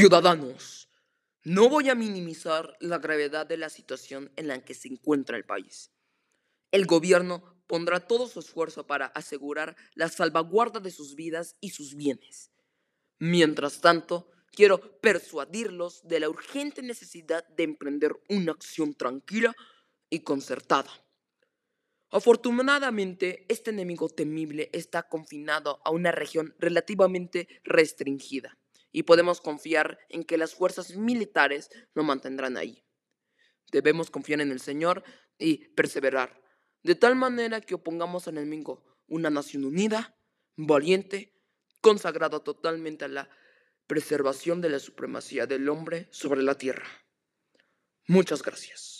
Ciudadanos, no voy a minimizar la gravedad de la situación en la que se encuentra el país. El gobierno pondrá todo su esfuerzo para asegurar la salvaguarda de sus vidas y sus bienes. Mientras tanto, quiero persuadirlos de la urgente necesidad de emprender una acción tranquila y concertada. Afortunadamente, este enemigo temible está confinado a una región relativamente restringida y podemos confiar en que las fuerzas militares lo mantendrán ahí. Debemos confiar en el Señor y perseverar, de tal manera que opongamos al enemigo una nación unida, valiente, consagrada totalmente a la preservación de la supremacía del hombre sobre la tierra. Muchas gracias.